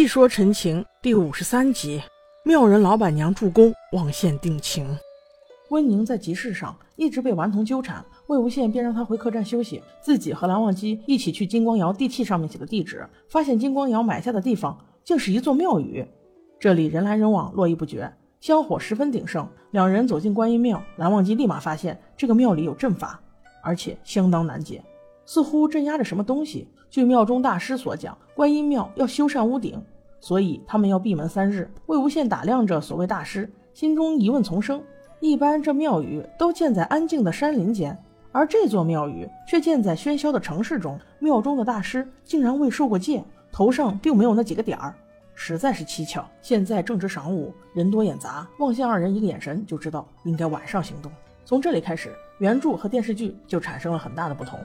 细说陈情第五十三集，妙人老板娘助攻，望线定情。温宁在集市上一直被顽童纠缠，魏无羡便让他回客栈休息，自己和蓝忘机一起去金光瑶地契上面写的地址，发现金光瑶埋下的地方竟是一座庙宇。这里人来人往，络绎不绝，香火十分鼎盛。两人走进观音庙，蓝忘机立马发现这个庙里有阵法，而且相当难解，似乎镇压着什么东西。据庙中大师所讲，观音庙要修缮屋顶，所以他们要闭门三日。魏无羡打量着所谓大师，心中疑问丛生。一般这庙宇都建在安静的山林间，而这座庙宇却建在喧嚣的城市中。庙中的大师竟然未受过戒，头上并没有那几个点儿，实在是蹊跷。现在正值晌午，人多眼杂，望向二人一个眼神就知道应该晚上行动。从这里开始，原著和电视剧就产生了很大的不同。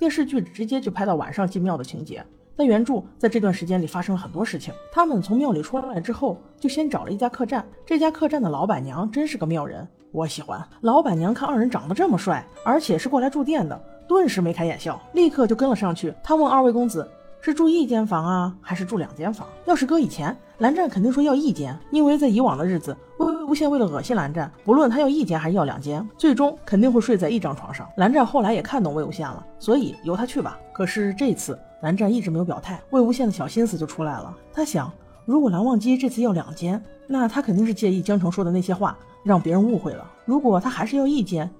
电视剧直接就拍到晚上进庙的情节，但原著在这段时间里发生了很多事情。他们从庙里出来之后，就先找了一家客栈。这家客栈的老板娘真是个妙人，我喜欢。老板娘看二人长得这么帅，而且是过来住店的，顿时眉开眼笑，立刻就跟了上去。他问二位公子。是住一间房啊，还是住两间房？要是搁以前，蓝湛肯定说要一间，因为在以往的日子，魏无羡为了恶心蓝湛，不论他要一间还是要两间，最终肯定会睡在一张床上。蓝湛后来也看懂魏无羡了，所以由他去吧。可是这次蓝湛一直没有表态，魏无羡的小心思就出来了。他想，如果蓝忘机这次要两间，那他肯定是介意江城说的那些话，让别人误会了。如果他还是要一间，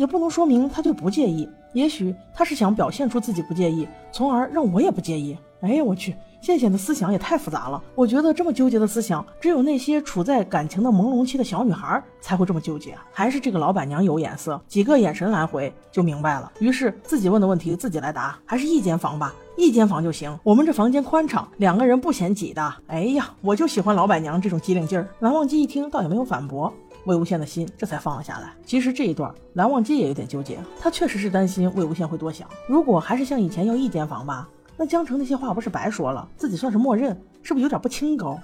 也不能说明他就不介意。也许他是想表现出自己不介意，从而让我也不介意。哎呀，我去，羡羡的思想也太复杂了。我觉得这么纠结的思想，只有那些处在感情的朦胧期的小女孩才会这么纠结。还是这个老板娘有眼色，几个眼神来回就明白了。于是自己问的问题自己来答，还是一间房吧，一间房就行。我们这房间宽敞，两个人不嫌挤的。哎呀，我就喜欢老板娘这种机灵劲儿。蓝忘机一听，倒也没有反驳。魏无羡的心这才放了下来。其实这一段，蓝忘机也有点纠结。他确实是担心魏无羡会多想。如果还是像以前要一间房吧，那江城那些话不是白说了？自己算是默认，是不是有点不清高？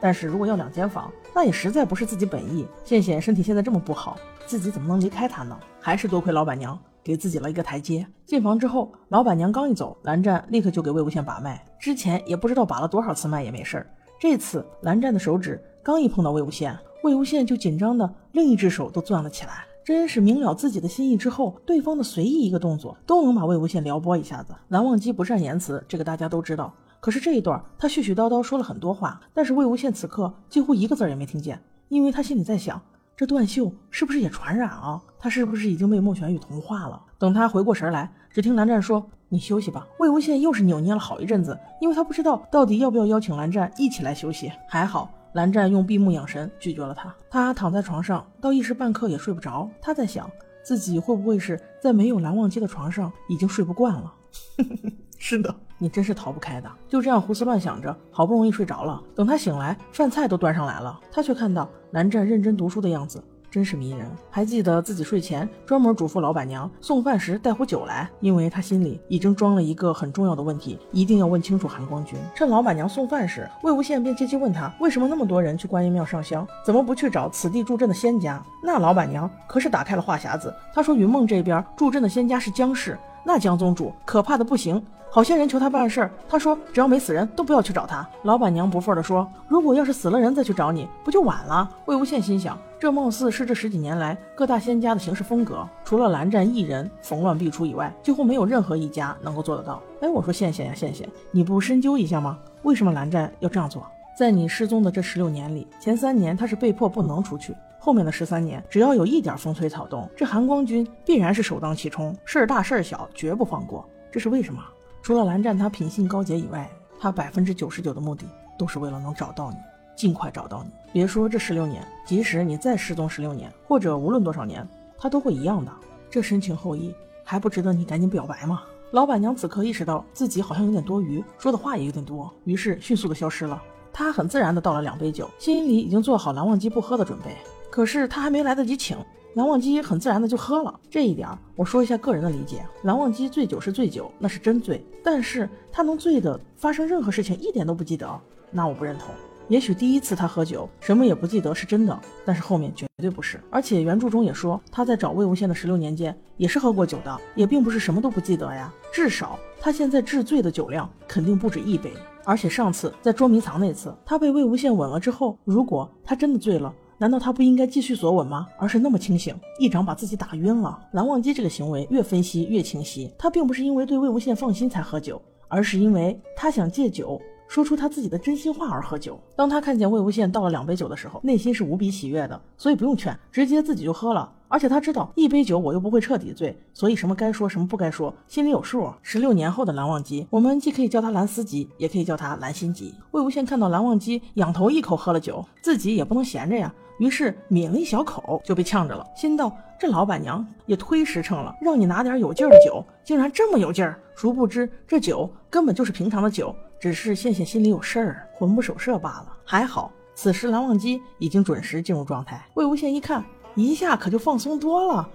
但是如果要两间房，那也实在不是自己本意。羡羡身体现在这么不好，自己怎么能离开他呢？还是多亏老板娘给自己了一个台阶。进房之后，老板娘刚一走，蓝湛立刻就给魏无羡把脉。之前也不知道把了多少次脉也没事儿，这次蓝湛的手指刚一碰到魏无羡。魏无羡就紧张的另一只手都攥了起来，真是明了自己的心意之后，对方的随意一个动作都能把魏无羡撩拨一下子。蓝忘机不善言辞，这个大家都知道。可是这一段他絮絮叨叨说了很多话，但是魏无羡此刻几乎一个字也没听见，因为他心里在想，这段秀是不是也传染啊？他是不是已经被莫玄羽同化了？等他回过神来，只听蓝湛说：“你休息吧。”魏无羡又是扭捏了好一阵子，因为他不知道到底要不要邀请蓝湛一起来休息。还好。蓝湛用闭目养神拒绝了他。他躺在床上，到一时半刻也睡不着。他在想，自己会不会是在没有蓝忘机的床上已经睡不惯了？是的，你真是逃不开的。就这样胡思乱想着，好不容易睡着了。等他醒来，饭菜都端上来了，他却看到蓝湛认真读书的样子。真是迷人，还记得自己睡前专门嘱咐老板娘送饭时带壶酒来，因为他心里已经装了一个很重要的问题，一定要问清楚韩光君。趁老板娘送饭时，魏无羡便借机问他，为什么那么多人去观音庙上香，怎么不去找此地助阵的仙家？那老板娘可是打开了话匣子，她说云梦这边助阵的仙家是姜氏，那江宗主可怕的不行。好些人求他办事儿，他说只要没死人都不要去找他。老板娘不忿地说：“如果要是死了人再去找你，不就晚了？”魏无羡心想，这貌似是这十几年来各大仙家的行事风格，除了蓝湛一人逢乱必出以外，几乎没有任何一家能够做得到。哎，我说羡羡呀羡羡，你不深究一下吗？为什么蓝湛要这样做？在你失踪的这十六年里，前三年他是被迫不能出去，后面的十三年，只要有一点风吹草动，这韩光君必然是首当其冲，事儿大事儿小绝不放过。这是为什么？除了蓝湛他品性高洁以外，他百分之九十九的目的都是为了能找到你，尽快找到你。别说这十六年，即使你再失踪十六年，或者无论多少年，他都会一样的。这深情厚谊还不值得你赶紧表白吗？老板娘此刻意识到自己好像有点多余，说的话也有点多，于是迅速的消失了。她很自然的倒了两杯酒，心里已经做好蓝忘机不喝的准备。可是他还没来得及请。蓝忘机很自然的就喝了，这一点我说一下个人的理解。蓝忘机醉酒是醉酒，那是真醉，但是他能醉的发生任何事情一点都不记得，那我不认同。也许第一次他喝酒什么也不记得是真的，但是后面绝对不是。而且原著中也说他在找魏无羡的十六年间也是喝过酒的，也并不是什么都不记得呀。至少他现在治醉的酒量肯定不止一杯。而且上次在捉迷藏那次，他被魏无羡吻了之后，如果他真的醉了，难道他不应该继续索吻吗？而是那么清醒，一掌把自己打晕了。蓝忘机这个行为越分析越清晰，他并不是因为对魏无羡放心才喝酒，而是因为他想借酒。说出他自己的真心话而喝酒。当他看见魏无羡倒了两杯酒的时候，内心是无比喜悦的，所以不用劝，直接自己就喝了。而且他知道一杯酒我又不会彻底醉，所以什么该说什么不该说，心里有数。十六年后的蓝忘机，我们既可以叫他蓝思机，也可以叫他蓝心吉。魏无羡看到蓝忘机仰头一口喝了酒，自己也不能闲着呀，于是抿了一小口就被呛着了，心道这老板娘也忒实诚了，让你拿点有劲儿的酒，竟然这么有劲儿。殊不知这酒根本就是平常的酒。只是羡羡心里有事儿，魂不守舍罢了。还好，此时蓝忘机已经准时进入状态。魏无羡一看，一下可就放松多了。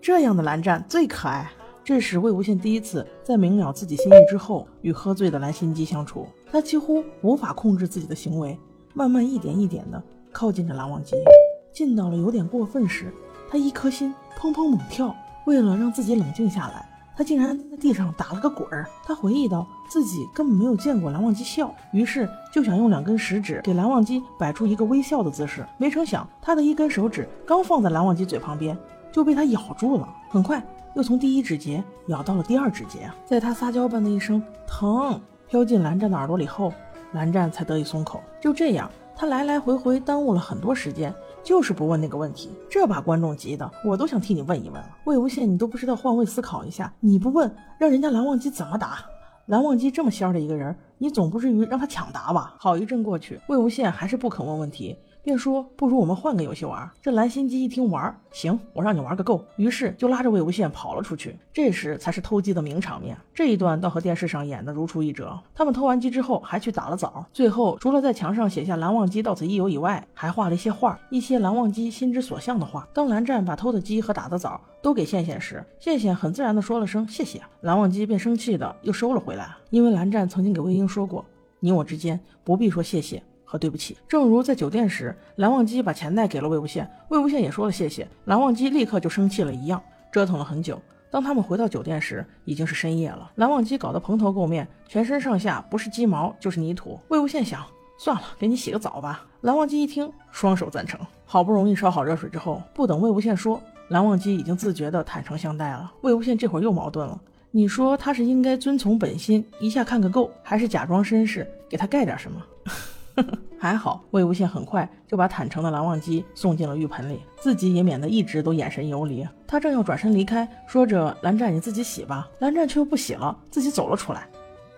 这样的蓝湛最可爱。这是魏无羡第一次在明了自己心意之后，与喝醉的蓝心机相处。他几乎无法控制自己的行为，慢慢一点一点的靠近着蓝忘机。近到了有点过分时，他一颗心砰砰猛跳。为了让自己冷静下来。他竟然在地上打了个滚儿。他回忆到自己根本没有见过蓝忘机笑，于是就想用两根食指给蓝忘机摆出一个微笑的姿势。没成想，他的一根手指刚放在蓝忘机嘴旁边，就被他咬住了。很快，又从第一指节咬到了第二指节。在他撒娇般的一声“疼”飘进蓝湛的耳朵里后，蓝湛才得以松口。就这样，他来来回回耽误了很多时间。就是不问那个问题，这把观众急的，我都想替你问一问了。魏无羡，你都不知道换位思考一下，你不问，让人家蓝忘机怎么答？蓝忘机这么仙儿的一个人，你总不至于让他抢答吧？好一阵过去，魏无羡还是不肯问问题。便说：“不如我们换个游戏玩。”这蓝心机一听玩，行，我让你玩个够。于是就拉着魏无羡跑了出去。这时才是偷鸡的名场面，这一段倒和电视上演的如出一辙。他们偷完鸡之后，还去打了枣。最后除了在墙上写下“蓝忘机到此一游”以外，还画了一些画，一些蓝忘机心之所向的话。当蓝湛把偷的鸡和打的枣都给羡羡时，羡羡很自然的说了声谢谢，蓝忘机便生气的又收了回来，因为蓝湛曾经给魏婴说过：“你我之间不必说谢谢。”和对不起，正如在酒店时，蓝忘机把钱袋给了魏无羡，魏无羡也说了谢谢，蓝忘机立刻就生气了一样，折腾了很久。当他们回到酒店时，已经是深夜了。蓝忘机搞得蓬头垢面，全身上下不是鸡毛就是泥土。魏无羡想，算了，给你洗个澡吧。蓝忘机一听，双手赞成。好不容易烧好热水之后，不等魏无羡说，蓝忘机已经自觉的坦诚相待了。魏无羡这会儿又矛盾了，你说他是应该遵从本心，一下看个够，还是假装绅士，给他盖点什么？还好，魏无羡很快就把坦诚的蓝忘机送进了浴盆里，自己也免得一直都眼神游离。他正要转身离开，说着：“蓝湛，你自己洗吧。”蓝湛却又不洗了，自己走了出来。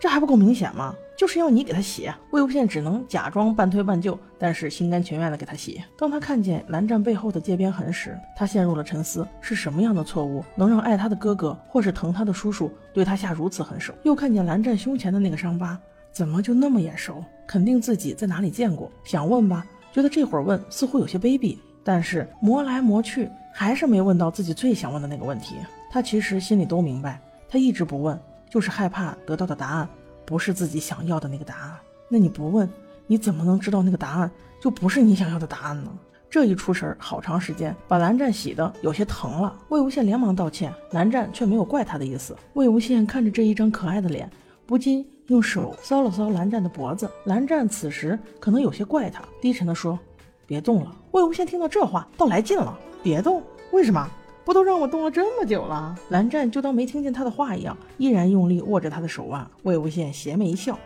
这还不够明显吗？就是要你给他洗。魏无羡只能假装半推半就，但是心甘情愿的给他洗。当他看见蓝湛背后的界边痕时，他陷入了沉思：是什么样的错误能让爱他的哥哥或是疼他的叔叔对他下如此狠手？又看见蓝湛胸前的那个伤疤。怎么就那么眼熟？肯定自己在哪里见过。想问吧，觉得这会儿问似乎有些卑鄙。但是磨来磨去，还是没问到自己最想问的那个问题。他其实心里都明白，他一直不问，就是害怕得到的答案不是自己想要的那个答案。那你不问，你怎么能知道那个答案就不是你想要的答案呢？这一出神，好长时间，把蓝湛洗的有些疼了。魏无羡连忙道歉，蓝湛却没有怪他的意思。魏无羡看着这一张可爱的脸，不禁。用手搔了搔蓝湛的脖子，蓝湛此时可能有些怪他，低沉的说：“别动了。”魏无羡听到这话，倒来劲了：“别动？为什么？不都让我动了这么久了？”蓝湛就当没听见他的话一样，依然用力握着他的手腕。魏无羡邪魅一笑：“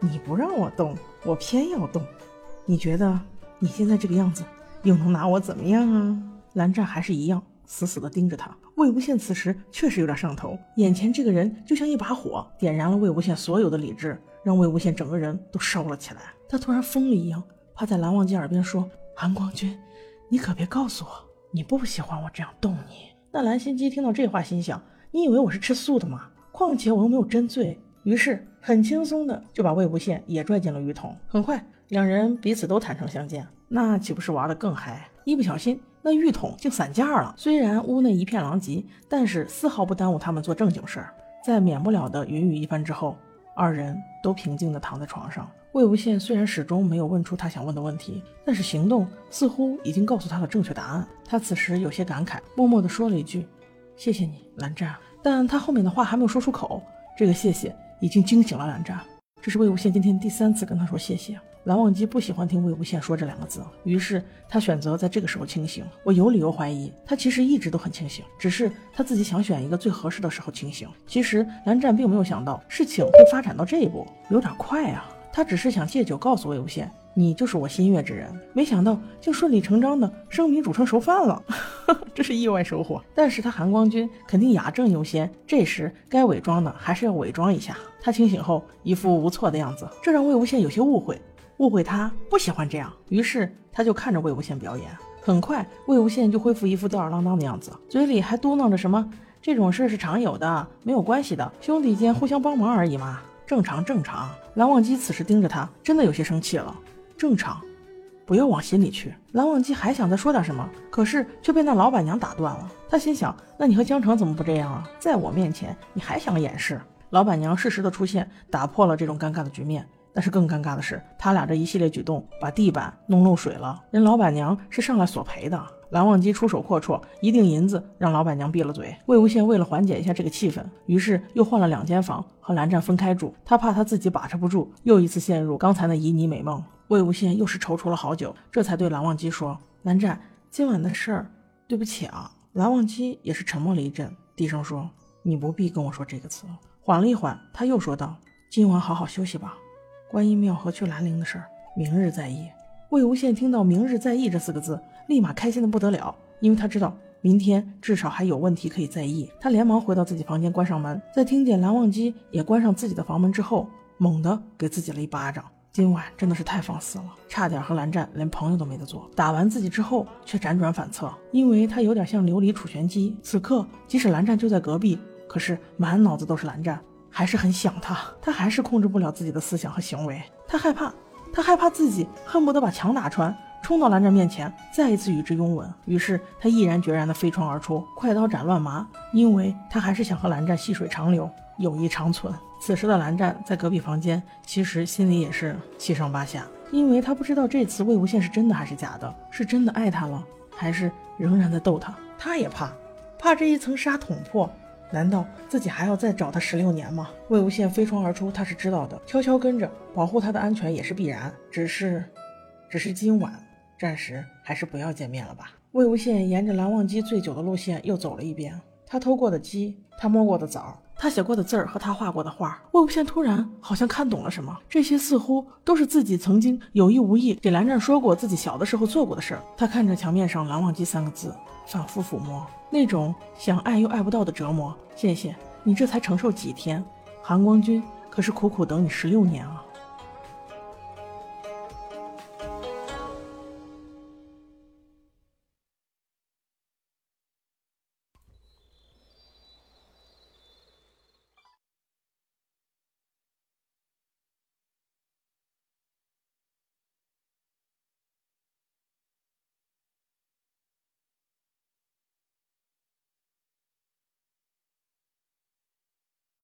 你不让我动，我偏要动。你觉得你现在这个样子，又能拿我怎么样啊？”蓝湛还是一样。死死地盯着他，魏无羡此时确实有点上头，眼前这个人就像一把火，点燃了魏无羡所有的理智，让魏无羡整个人都烧了起来。他突然疯了一样，趴在蓝忘机耳边说：“韩光君，你可别告诉我你不喜欢我这样动你。”那蓝心机听到这话，心想：你以为我是吃素的吗？况且我又没有真醉。于是很轻松的就把魏无羡也拽进了浴桶。很快，两人彼此都坦诚相见，那岂不是玩的更嗨？一不小心。那浴桶竟散架了。虽然屋内一片狼藉，但是丝毫不耽误他们做正经事儿。在免不了的云雨一番之后，二人都平静地躺在床上。魏无羡虽然始终没有问出他想问的问题，但是行动似乎已经告诉他了正确答案。他此时有些感慨，默默地说了一句：“谢谢你，蓝湛。”但他后面的话还没有说出口，这个谢谢已经惊醒了蓝湛。这是魏无羡今天第三次跟他说谢谢。蓝忘机不喜欢听魏无羡说这两个字，于是他选择在这个时候清醒。我有理由怀疑，他其实一直都很清醒，只是他自己想选一个最合适的时候清醒。其实蓝湛并没有想到事情会发展到这一步，有点快啊。他只是想借酒告诉魏无羡，你就是我心悦之人。没想到竟顺理成章的生米煮成熟饭了，这是意外收获。但是他韩光君肯定雅正优先，这时该伪装的还是要伪装一下。他清醒后一副无措的样子，这让魏无羡有些误会。误会他不喜欢这样，于是他就看着魏无羡表演。很快，魏无羡就恢复一副吊儿郎当的样子，嘴里还嘟囔着什么：“这种事是常有的，没有关系的，兄弟间互相帮忙而已嘛，正常正常。”蓝忘机此时盯着他，真的有些生气了。正常，不要往心里去。蓝忘机还想再说点什么，可是却被那老板娘打断了。他心想：那你和江城怎么不这样啊？在我面前，你还想掩饰？老板娘适时的出现，打破了这种尴尬的局面。但是更尴尬的是，他俩这一系列举动把地板弄漏水了。人老板娘是上来索赔的，蓝忘机出手阔绰，一锭银子让老板娘闭了嘴。魏无羡为了缓解一下这个气氛，于是又换了两间房和蓝湛分开住。他怕他自己把持不住，又一次陷入刚才的旖旎美梦。魏无羡又是踌躇了好久，这才对蓝忘机说：“蓝湛，今晚的事儿，对不起啊。”蓝忘机也是沉默了一阵，低声说：“你不必跟我说这个词。”缓了一缓，他又说道：“今晚好好休息吧。”观音庙和去兰陵的事儿，明日再议。魏无羡听到“明日再议”这四个字，立马开心的不得了，因为他知道明天至少还有问题可以再议。他连忙回到自己房间，关上门，在听见蓝忘机也关上自己的房门之后，猛地给自己了一巴掌。今晚真的是太放肆了，差点和蓝湛连朋友都没得做。打完自己之后，却辗转反侧，因为他有点像琉璃储玄机。此刻，即使蓝湛就在隔壁，可是满脑子都是蓝湛。还是很想他，他还是控制不了自己的思想和行为。他害怕，他害怕自己恨不得把墙打穿，冲到蓝湛面前，再一次与之拥吻。于是他毅然决然地飞窗而出，快刀斩乱麻，因为他还是想和蓝湛细水长流，友谊长存。此时的蓝湛在隔壁房间，其实心里也是七上八下，因为他不知道这次魏无羡是真的还是假的，是真的爱他了，还是仍然在逗他。他也怕，怕这一层纱捅破。难道自己还要再找他十六年吗？魏无羡飞窗而出，他是知道的，悄悄跟着，保护他的安全也是必然。只是，只是今晚暂时还是不要见面了吧。魏无羡沿着蓝忘机醉酒的路线又走了一遍，他偷过的鸡，他摸过的枣，他写过的字儿和他画过的画。魏无羡突然好像看懂了什么，这些似乎都是自己曾经有意无意给蓝湛说过自己小的时候做过的事儿。他看着墙面上“蓝忘机”三个字。反复抚摸那种想爱又爱不到的折磨，谢谢你，这才承受几天？韩光君可是苦苦等你十六年啊！